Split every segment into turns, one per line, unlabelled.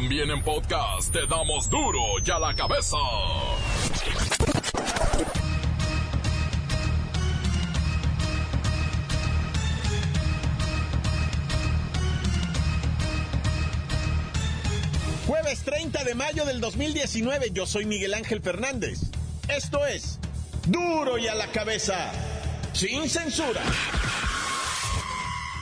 También en podcast te damos duro y a la cabeza.
Jueves 30 de mayo del 2019, yo soy Miguel Ángel Fernández. Esto es duro y a la cabeza, sin censura.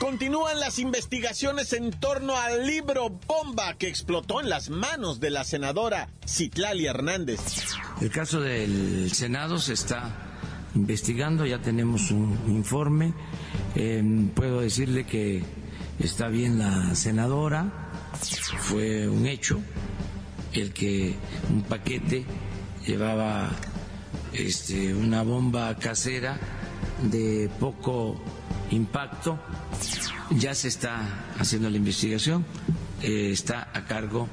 Continúan las investigaciones en torno al libro bomba que explotó en las manos de la senadora Citlali Hernández.
El caso del Senado se está investigando, ya tenemos un informe. Eh, puedo decirle que está bien la senadora, fue un hecho el que un paquete llevaba este, una bomba casera de poco impacto. Ya se está haciendo la investigación, eh, está a cargo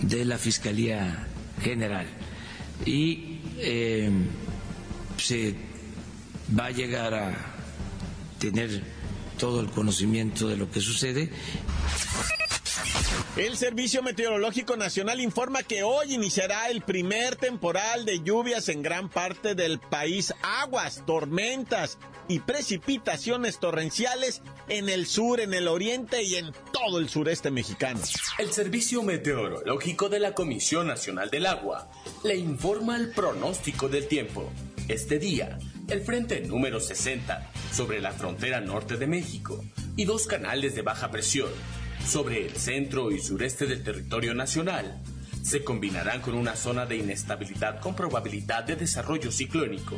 de la Fiscalía General y eh, se va a llegar a tener todo el conocimiento de lo que sucede
el Servicio Meteorológico Nacional informa que hoy iniciará el primer temporal de lluvias en gran parte del país. Aguas, tormentas y precipitaciones torrenciales en el sur, en el oriente y en todo el sureste mexicano.
El Servicio Meteorológico de la Comisión Nacional del Agua le informa el pronóstico del tiempo. Este día, el frente número 60 sobre la frontera norte de México y dos canales de baja presión sobre el centro y sureste del territorio nacional se combinarán con una zona de inestabilidad con probabilidad de desarrollo ciclónico,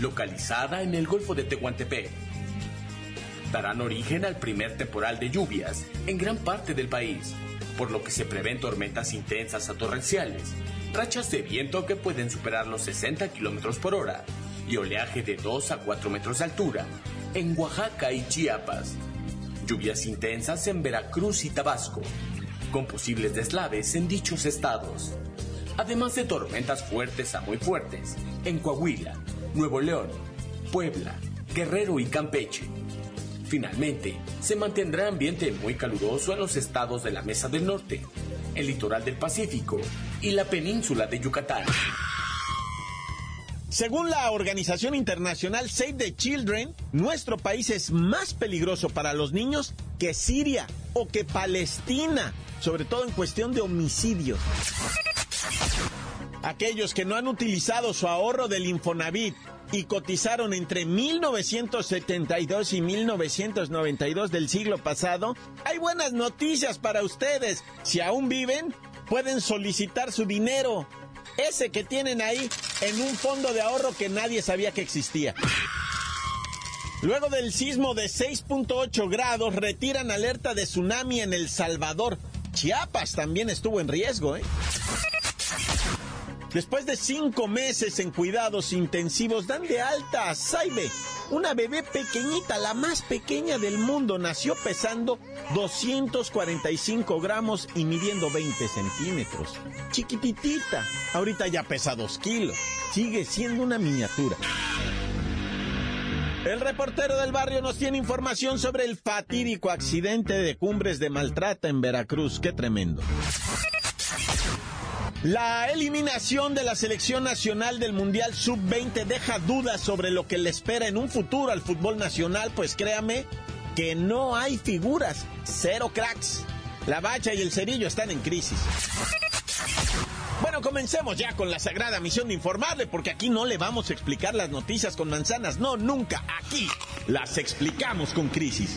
localizada en el Golfo de Tehuantepec. Darán origen al primer temporal de lluvias en gran parte del país, por lo que se prevén tormentas intensas a torrenciales, rachas de viento que pueden superar los 60 km por hora y oleaje de 2 a 4 metros de altura en Oaxaca y Chiapas, Lluvias intensas en Veracruz y Tabasco, con posibles deslaves en dichos estados. Además de tormentas fuertes a muy fuertes en Coahuila, Nuevo León, Puebla, Guerrero y Campeche. Finalmente, se mantendrá ambiente muy caluroso en los estados de la Mesa del Norte, el litoral del Pacífico y la península de Yucatán.
Según la organización internacional Save the Children, nuestro país es más peligroso para los niños que Siria o que Palestina, sobre todo en cuestión de homicidios. Aquellos que no han utilizado su ahorro del Infonavit y cotizaron entre 1972 y 1992 del siglo pasado, hay buenas noticias para ustedes. Si aún viven, pueden solicitar su dinero ese que tienen ahí en un fondo de ahorro que nadie sabía que existía. Luego del sismo de 6.8 grados, retiran alerta de tsunami en El Salvador. Chiapas también estuvo en riesgo, ¿eh? Después de cinco meses en cuidados intensivos, dan de alta a Saibe, una bebé pequeñita, la más pequeña del mundo. Nació pesando 245 gramos y midiendo 20 centímetros. Chiquititita. Ahorita ya pesa 2 kilos. Sigue siendo una miniatura. El reportero del barrio nos tiene información sobre el fatídico accidente de cumbres de maltrata en Veracruz. Qué tremendo. La eliminación de la selección nacional del Mundial Sub-20 deja dudas sobre lo que le espera en un futuro al fútbol nacional, pues créame que no hay figuras, cero cracks. La bacha y el cerillo están en crisis. Bueno, comencemos ya con la sagrada misión de informarle, porque aquí no le vamos a explicar las noticias con manzanas, no, nunca. Aquí las explicamos con crisis.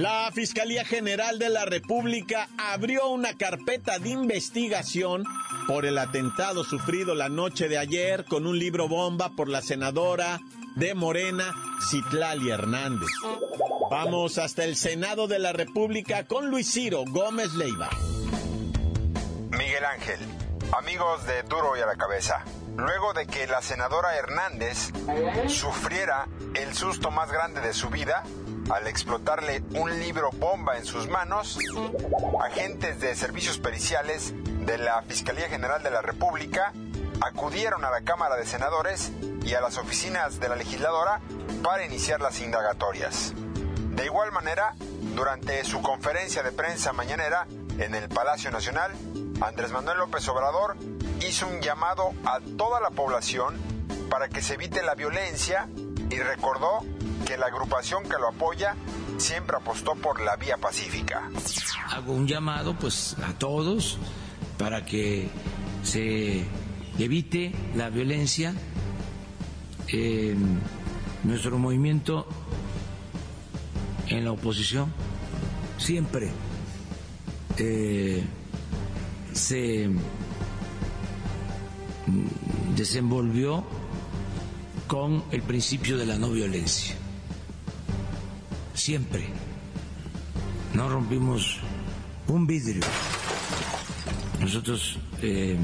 La Fiscalía General de la República abrió una carpeta de investigación por el atentado sufrido la noche de ayer con un libro bomba por la senadora de Morena, Citlali Hernández. Vamos hasta el Senado de la República con Luis Ciro Gómez Leiva.
Miguel Ángel. Amigos de Duro y a la cabeza. Luego de que la senadora Hernández sufriera el susto más grande de su vida, al explotarle un libro bomba en sus manos, agentes de servicios periciales de la Fiscalía General de la República acudieron a la Cámara de Senadores y a las oficinas de la legisladora para iniciar las indagatorias. De igual manera, durante su conferencia de prensa mañanera en el Palacio Nacional, Andrés Manuel López Obrador hizo un llamado a toda la población para que se evite la violencia y recordó que la agrupación que lo apoya siempre apostó por la vía pacífica.
Hago un llamado pues a todos para que se evite la violencia. nuestro movimiento en la oposición siempre eh, se desenvolvió con el principio de la no violencia. Siempre. No rompimos un vidrio. Nosotros eh,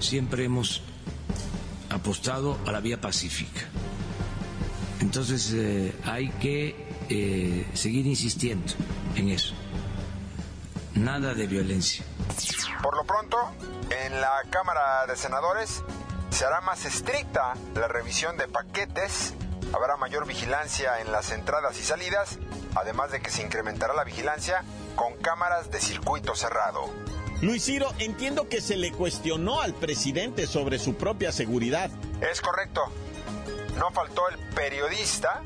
siempre hemos apostado a la vía pacífica. Entonces eh, hay que eh, seguir insistiendo en eso. Nada de violencia.
Por lo pronto, en la Cámara de Senadores se hará más estricta la revisión de paquetes, habrá mayor vigilancia en las entradas y salidas, además de que se incrementará la vigilancia con cámaras de circuito cerrado.
Luis Ciro, entiendo que se le cuestionó al presidente sobre su propia seguridad.
Es correcto. No faltó el periodista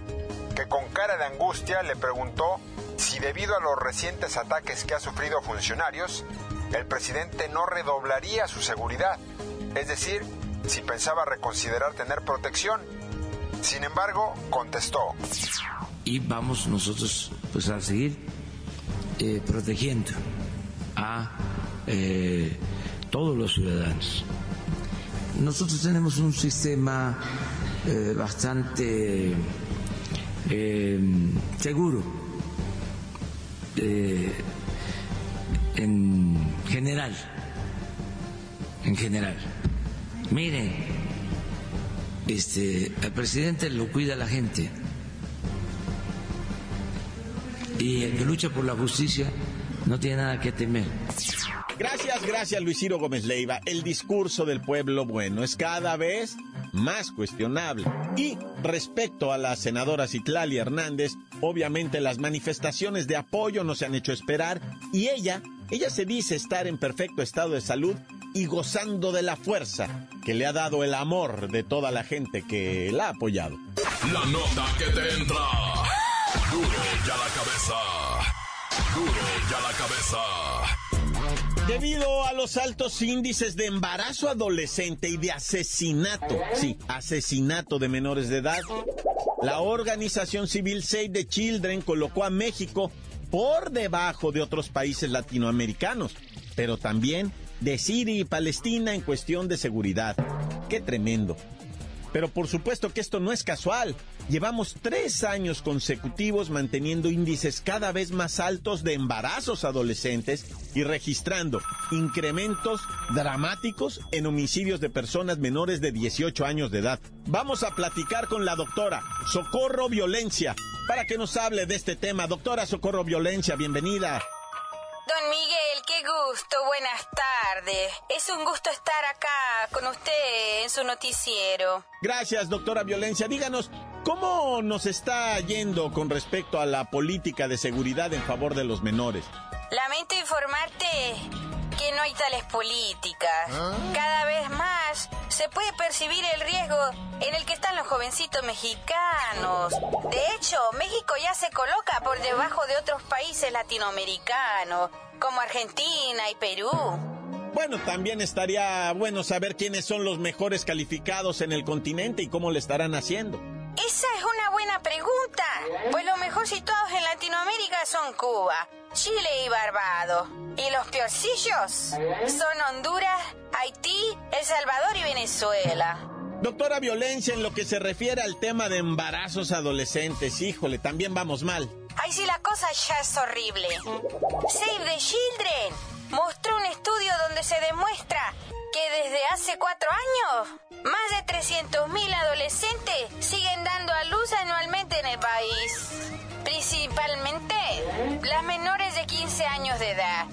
que con cara de angustia le preguntó si debido a los recientes ataques que ha sufrido funcionarios, el presidente no redoblaría su seguridad, es decir, si pensaba reconsiderar tener protección. Sin embargo, contestó.
Y vamos nosotros pues a seguir eh, protegiendo a eh, todos los ciudadanos. Nosotros tenemos un sistema eh, bastante eh, seguro en general, en general. Miren, este, el presidente lo cuida la gente y el que lucha por la justicia no tiene nada que temer.
Gracias, gracias Luis Ciro Gómez Leiva. El discurso del pueblo bueno es cada vez más cuestionable. Y respecto a la senadora Citlali Hernández, obviamente las manifestaciones de apoyo no se han hecho esperar y ella, ella se dice estar en perfecto estado de salud y gozando de la fuerza que le ha dado el amor de toda la gente que la ha apoyado.
La nota que te entra. Duro ya la cabeza. Duro ya la cabeza.
Debido a los altos índices de embarazo adolescente y de asesinato, sí, asesinato de menores de edad, la organización civil Save the Children colocó a México por debajo de otros países latinoamericanos, pero también de Siria y Palestina en cuestión de seguridad. Qué tremendo. Pero por supuesto que esto no es casual. Llevamos tres años consecutivos manteniendo índices cada vez más altos de embarazos adolescentes y registrando incrementos dramáticos en homicidios de personas menores de 18 años de edad. Vamos a platicar con la doctora Socorro Violencia para que nos hable de este tema. Doctora Socorro Violencia, bienvenida.
Don Miguel, qué gusto, buenas tardes. Es un gusto estar acá con usted en su noticiero.
Gracias, doctora Violencia. Díganos, ¿cómo nos está yendo con respecto a la política de seguridad en favor de los menores?
Lamento informarte que no hay tales políticas. ¿Ah? Cada vez más se puede percibir el riesgo en el que están los jovencitos mexicanos. De hecho, México ya se coloca por debajo de otros países latinoamericanos, como Argentina y Perú.
Bueno, también estaría bueno saber quiénes son los mejores calificados en el continente y cómo le estarán haciendo.
Esa es una buena pregunta. Pues los mejor situados en Latinoamérica son Cuba, Chile y Barbados. Y los peorcillos son Honduras, Haití, El Salvador y Venezuela.
Doctora Violencia, en lo que se refiere al tema de embarazos adolescentes, híjole, también vamos mal.
Ay, sí, la cosa ya es horrible. Save the Children mostró un estudio donde se demuestra que desde hace cuatro años, más de 300.000 adolescentes siguen dando a luz anualmente en el país. Principalmente las menores de 15 años de edad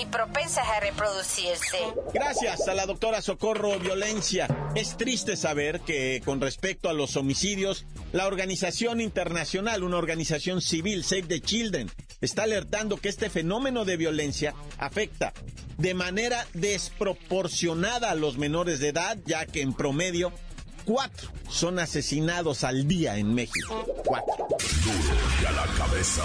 y propensas a reproducirse.
Gracias a la doctora Socorro Violencia. Es triste saber que con respecto a los homicidios, la organización internacional, una organización civil, Save the Children, está alertando que este fenómeno de violencia afecta de manera desproporcionada a los menores de edad, ya que en promedio cuatro son asesinados al día en México. Cuatro.
Duro y a la cabeza.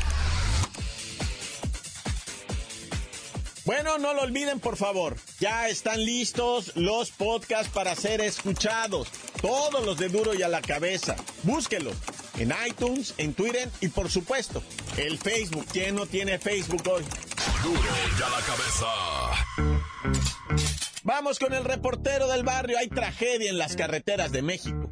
Bueno, no lo olviden, por favor. Ya están listos los podcasts para ser escuchados. Todos los de Duro y a la cabeza. Búsquenlos en iTunes, en Twitter y por supuesto, el Facebook. ¿Quién no tiene Facebook hoy?
Duro y a la cabeza.
Vamos con el reportero del barrio. Hay tragedia en las carreteras de México.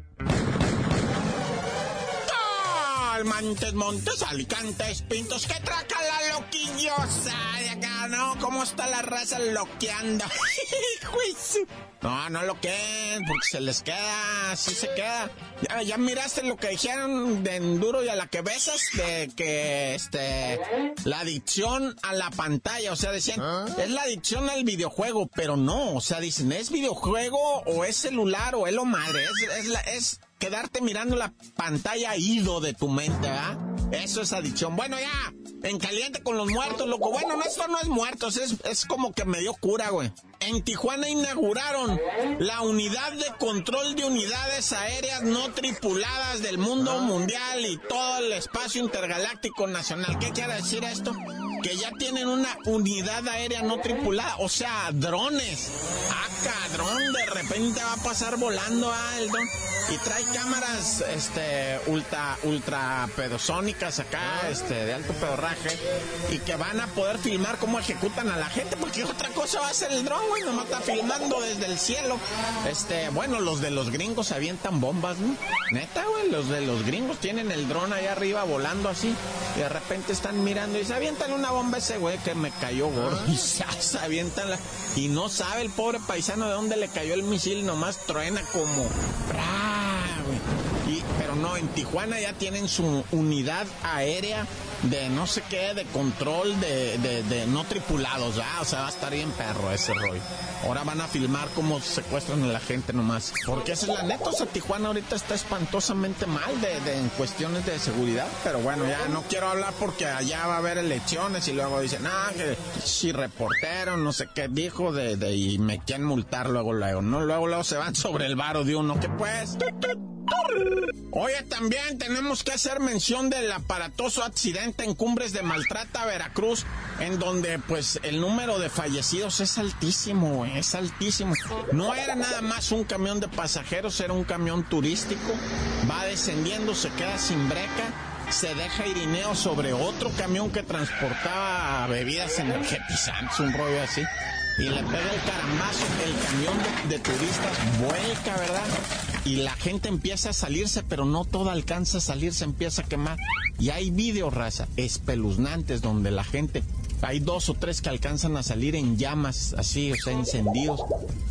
Montes, Montes, Alicantes, Pintos, que traca la loquillosa de acá, ¿no? ¿Cómo está la raza loqueando? no, no loqueen, porque se les queda, así se queda. Ya, ya miraste lo que dijeron de Enduro y a la que besas, de que, este, la adicción a la pantalla, o sea, decían, es la adicción al videojuego, pero no, o sea, dicen, ¿es videojuego o es celular o es lo madre? Es, es, la, es quedarte mirando la pantalla ido de tu mente, ¿verdad? Eso es adicción. Bueno, ya, en caliente con los muertos, loco. Bueno, no, esto no es muertos, es, es como que me dio cura, güey. En Tijuana inauguraron la unidad de control de unidades aéreas no tripuladas del mundo mundial y todo el espacio intergaláctico nacional. ¿Qué quiere decir esto? Que ya tienen una unidad aérea no tripulada, o sea, drones. Ah, cadrón, de repente va a pasar volando a Aldo y trae cámaras este ultra ultra pedosónicas acá este de alto pedorraje y que van a poder filmar cómo ejecutan a la gente porque otra cosa va a ser el dron güey nomás está filmando desde el cielo este bueno los de los gringos avientan bombas ¿no? neta güey los de los gringos tienen el dron ahí arriba volando así y de repente están mirando y se avientan una bomba ese güey que me cayó gordo y se, se avientan la y no sabe el pobre paisano de dónde le cayó el misil nomás truena como pero no, en Tijuana ya tienen su unidad aérea de no sé qué, de control de, no tripulados, ¿ya? O sea, va a estar bien perro ese rollo. Ahora van a filmar cómo secuestran a la gente nomás. Porque esa es la neta, o sea, Tijuana ahorita está espantosamente mal de, en cuestiones de seguridad. Pero bueno, ya no quiero hablar porque allá va a haber elecciones y luego dicen, ah, que si reportero, no sé qué dijo de, de y me quieren multar luego, luego. No, luego, luego se van sobre el varo de uno. que pues? Oye, también tenemos que hacer mención del aparatoso accidente en Cumbres de Maltrata, Veracruz, en donde pues el número de fallecidos es altísimo, es altísimo. No era nada más un camión de pasajeros, era un camión turístico. Va descendiendo, se queda sin breca se deja irineo sobre otro camión que transportaba bebidas energetizantes, un rollo así. Y le pega el carambazo, el camión de turistas vuelca, ¿verdad? Y la gente empieza a salirse, pero no toda alcanza a salirse, empieza a quemar. Y hay videos, raza, espeluznantes donde la gente, hay dos o tres que alcanzan a salir en llamas, así, o sea, encendidos.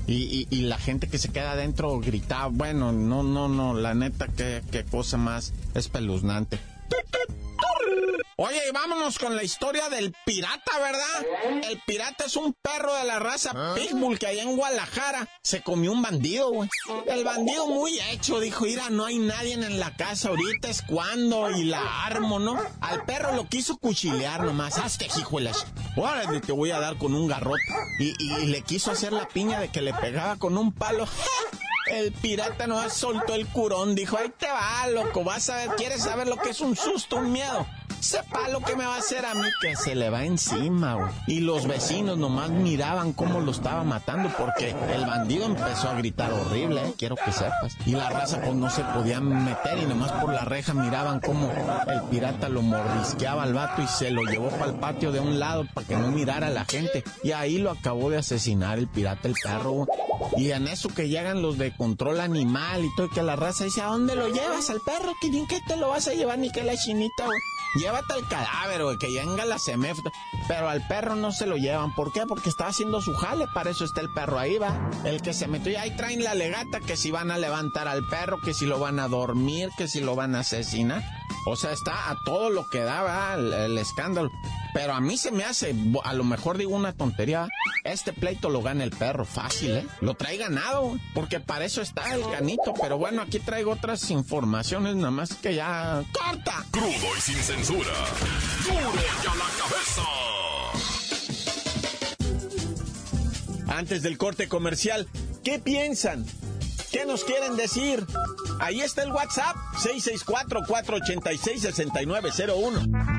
Y, la gente que se queda adentro gritaba, bueno, no, no, no, la neta, qué, qué cosa más espeluznante. Oye, y vámonos con la historia del pirata, ¿verdad? El pirata es un perro de la raza Pitbull que allá en Guadalajara se comió un bandido, güey. El bandido muy hecho, dijo, mira, no hay nadie en la casa ahorita, es cuando, y la armo, ¿no? Al perro lo quiso cuchilear nomás, hazte hijuelas. Órale, te voy a dar con un garrote. Y, y, y le quiso hacer la piña de que le pegaba con un palo. El pirata no soltó el curón, dijo, ahí te va, loco, vas a ver, ¿quieres saber lo que es un susto, un miedo? Sepa lo que me va a hacer a mí que se le va encima, güey. Y los vecinos nomás miraban cómo lo estaba matando porque el bandido empezó a gritar horrible, ¿eh? quiero que sepas. Y la raza pues no se podía meter y nomás por la reja miraban cómo el pirata lo mordisqueaba al vato y se lo llevó para el patio de un lado para que no mirara a la gente. Y ahí lo acabó de asesinar el pirata, el perro, Y en eso que llegan los de control animal y todo, que la raza dice, ¿a dónde lo llevas al perro? ¿Que ni que te lo vas a llevar ni que la chinita, güey? Llévate al cadáver, güey, que venga la CEMEF. Pero al perro no se lo llevan. ¿Por qué? Porque está haciendo su jale. Para eso está el perro ahí, va. El que se metió y ahí traen la legata que si van a levantar al perro, que si lo van a dormir, que si lo van a asesinar. O sea, está a todo lo que daba el, escándalo. Pero a mí se me hace, a lo mejor digo una tontería, este pleito lo gana el perro, fácil, ¿eh? Lo trae ganado, porque para eso está el canito. Pero bueno, aquí traigo otras informaciones, nada más que ya... ¡Corta!
Crudo y sin censura. ¡Duro y a
la cabeza! Antes del corte comercial, ¿qué piensan? ¿Qué nos quieren decir? Ahí está el WhatsApp, 664-486-6901.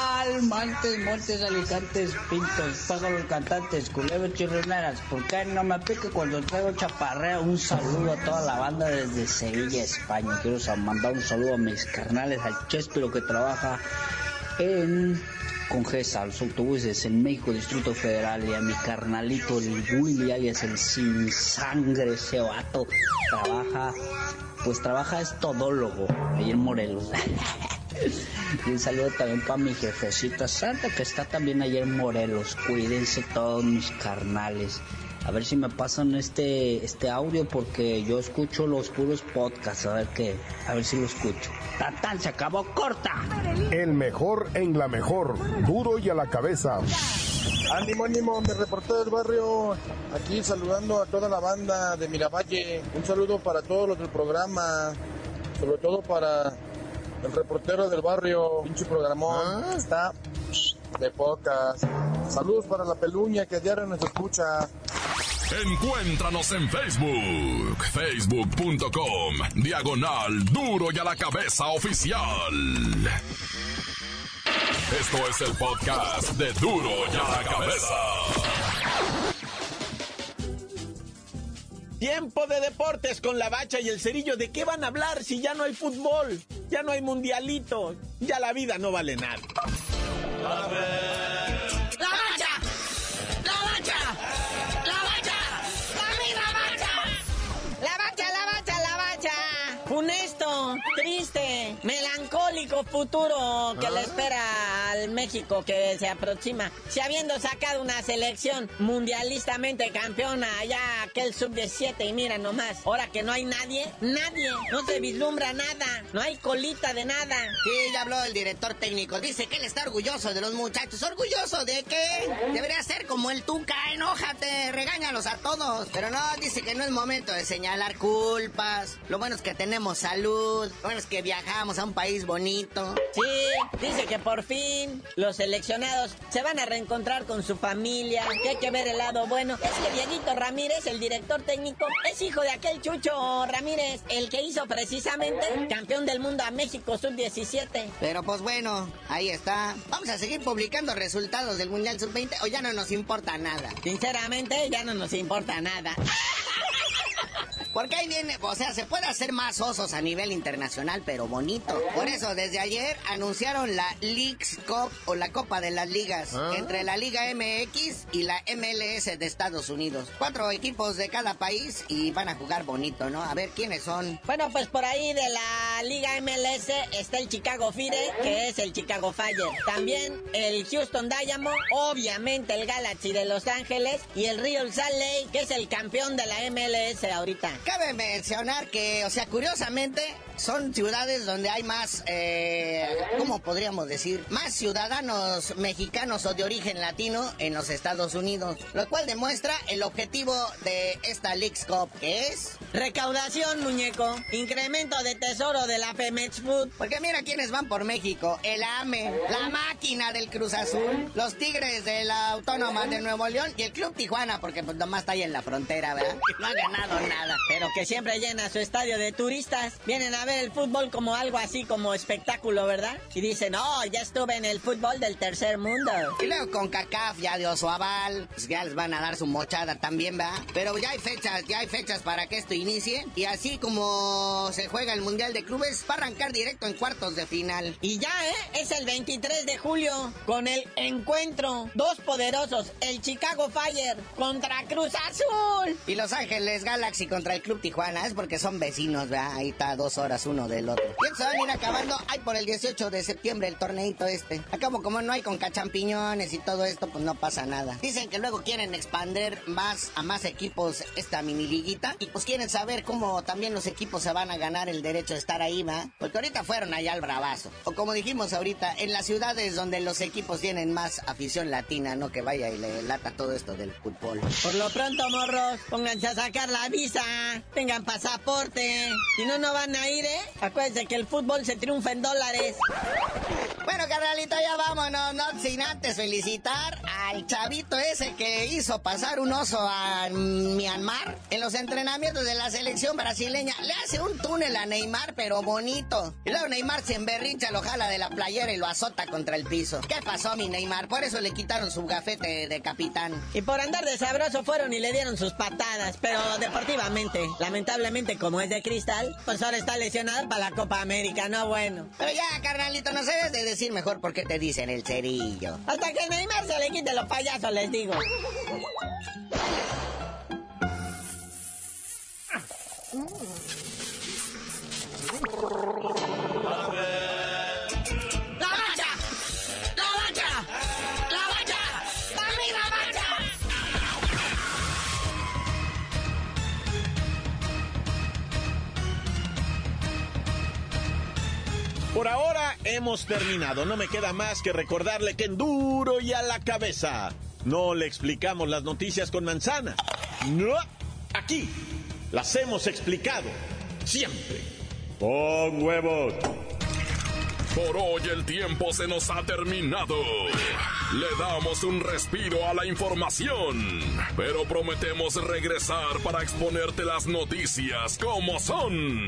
Calmantes, montes, alicantes, pintos, pájaros cantantes, culebros chirroneras. ¿Por qué no me pique cuando traigo chaparrea? Un saludo a toda la banda desde Sevilla, España. Quiero mandar un saludo a mis carnales, al Chespiro que trabaja en Congesa, los autobuses en México, Distrito Federal, y a mi carnalito, el Willy, alias el sin sangre, ese vato, trabaja, pues trabaja es todólogo, ahí en Morelos. y un saludo también para mi jefecita Santa, que está también allá en Morelos. Cuídense todos mis carnales. A ver si me pasan este, este audio porque yo escucho los puros podcasts. A ver qué, a ver si lo escucho. ¡Tatán! Se acabó corta.
El mejor en la mejor. Duro y a la cabeza.
Ánimo, ánimo, me reporté del barrio. Aquí saludando a toda la banda de Miravalle. Un saludo para todos los del programa. Sobre todo para el reportero del barrio. Pinche programón. Está de pocas. Saludos para la peluña que diario nos escucha.
Encuéntranos en Facebook, facebook.com, diagonal duro y a la cabeza oficial. Esto es el podcast de duro y a la cabeza.
Tiempo de deportes con la bacha y el cerillo. ¿De qué van a hablar si ya no hay fútbol? Ya no hay mundialito. Ya la vida no vale nada.
triste, futuro que le ah. espera al México que se aproxima. Si habiendo sacado una selección mundialistamente campeona allá aquel sub-17 y mira nomás, ahora que no hay nadie, nadie, no se vislumbra nada, no hay colita de nada.
Sí, ya habló el director técnico, dice que él está orgulloso de los muchachos. ¿Orgulloso de qué? Debería ser como el Tuca, enójate, regáñalos a todos. Pero no, dice que no es momento de señalar culpas. Lo bueno es que tenemos salud, bueno, es que viajamos a un país bonito.
Sí, dice que por fin los seleccionados se van a reencontrar con su familia, que hay que ver el lado bueno. Es que Dieguito Ramírez, el director técnico, es hijo de aquel Chucho Ramírez, el que hizo precisamente campeón del mundo a México sub-17.
Pero pues bueno, ahí está. Vamos a seguir publicando resultados del Mundial sub-20 o ya no nos importa nada.
Sinceramente, ya no nos importa nada.
Porque ahí viene, o sea, se puede hacer más osos a nivel internacional, pero bonito. Por eso, desde ayer anunciaron la Leagues Cup o la Copa de las Ligas ¿Ah? entre la Liga MX y la MLS de Estados Unidos. Cuatro equipos de cada país y van a jugar bonito, ¿no? A ver quiénes son.
Bueno, pues por ahí de la Liga MLS está el Chicago Fire, que es el Chicago Fire. También el Houston Dynamo, obviamente el Galaxy de Los Ángeles y el Real Salt Lake, que es el campeón de la MLS ahorita.
Cabe mencionar que, o sea, curiosamente, son ciudades donde hay más, eh, ¿cómo podríamos decir? Más ciudadanos mexicanos o de origen latino en los Estados Unidos, lo cual demuestra el objetivo de esta Leagues Cup, que es...
Recaudación, muñeco. Incremento de tesoro de la Pemex Food.
Porque mira quiénes van por México. El AME, la máquina del Cruz Azul, los Tigres de la Autónoma de Nuevo León y el Club Tijuana, porque pues nomás está ahí en la frontera, ¿verdad? No ha ganado nada.
Pero que siempre llena su estadio de turistas. Vienen a ver el fútbol como algo así como espectáculo, ¿verdad? Y dicen, oh, ya estuve en el fútbol del tercer mundo.
Y luego con CACAF ya dio su aval, pues ya les van a dar su mochada también, ¿verdad? Pero ya hay fechas, ya hay fechas para que esto inicie. Y así como se juega el Mundial de Clubes, va a arrancar directo en cuartos de final.
Y ya, ¿eh? Es el 23 de julio, con el encuentro. Dos poderosos, el Chicago Fire contra Cruz Azul.
Y Los Ángeles Galaxy contra el Club Tijuana, es porque son vecinos, ¿verdad? Ahí está dos horas uno del otro. Y se van a ir acabando, hay por el 18 de septiembre el torneito este. Acabo como no hay con cachampiñones y todo esto, pues no pasa nada. Dicen que luego quieren expander más a más equipos esta mini liguita y pues quieren saber cómo también los equipos se van a ganar el derecho de estar ahí, ¿va? Porque ahorita fueron allá al bravazo. O como dijimos ahorita, en las ciudades donde los equipos tienen más afición latina, no que vaya y le lata todo esto del fútbol.
Por lo pronto, morros, pónganse a sacar la visa, tengan pasaporte. Si no, no van a ir, ¿eh? Acuérdense que el fútbol se triunfa en dólares.
Bueno, carnalito, ya vámonos, no sin antes felicitar al chavito ese que hizo pasar un oso a Myanmar en los entrenamientos de la selección brasileña. Le hace un túnel a Neymar, pero bonito. Y luego Neymar se emberrincha, lo jala de la playera y lo azota contra el piso. ¿Qué pasó, mi Neymar? Por eso le quitaron su gafete de capitán.
Y por andar de sabroso fueron y le dieron sus patadas, pero deportivamente. Lamentablemente, como es de cristal, pues ahora está lesionado para la Copa América, no bueno.
Pero ya, carnalito, no sabes de decir mejor por qué te dicen el cerillo.
Hasta que Neymar se le quite los payasos, les digo.
Hemos terminado. No me queda más que recordarle que en duro y a la cabeza. No le explicamos las noticias con manzana. No. Aquí las hemos explicado. Siempre. Con huevos.
Por hoy el tiempo se nos ha terminado. Le damos un respiro a la información, pero prometemos regresar para exponerte las noticias como son.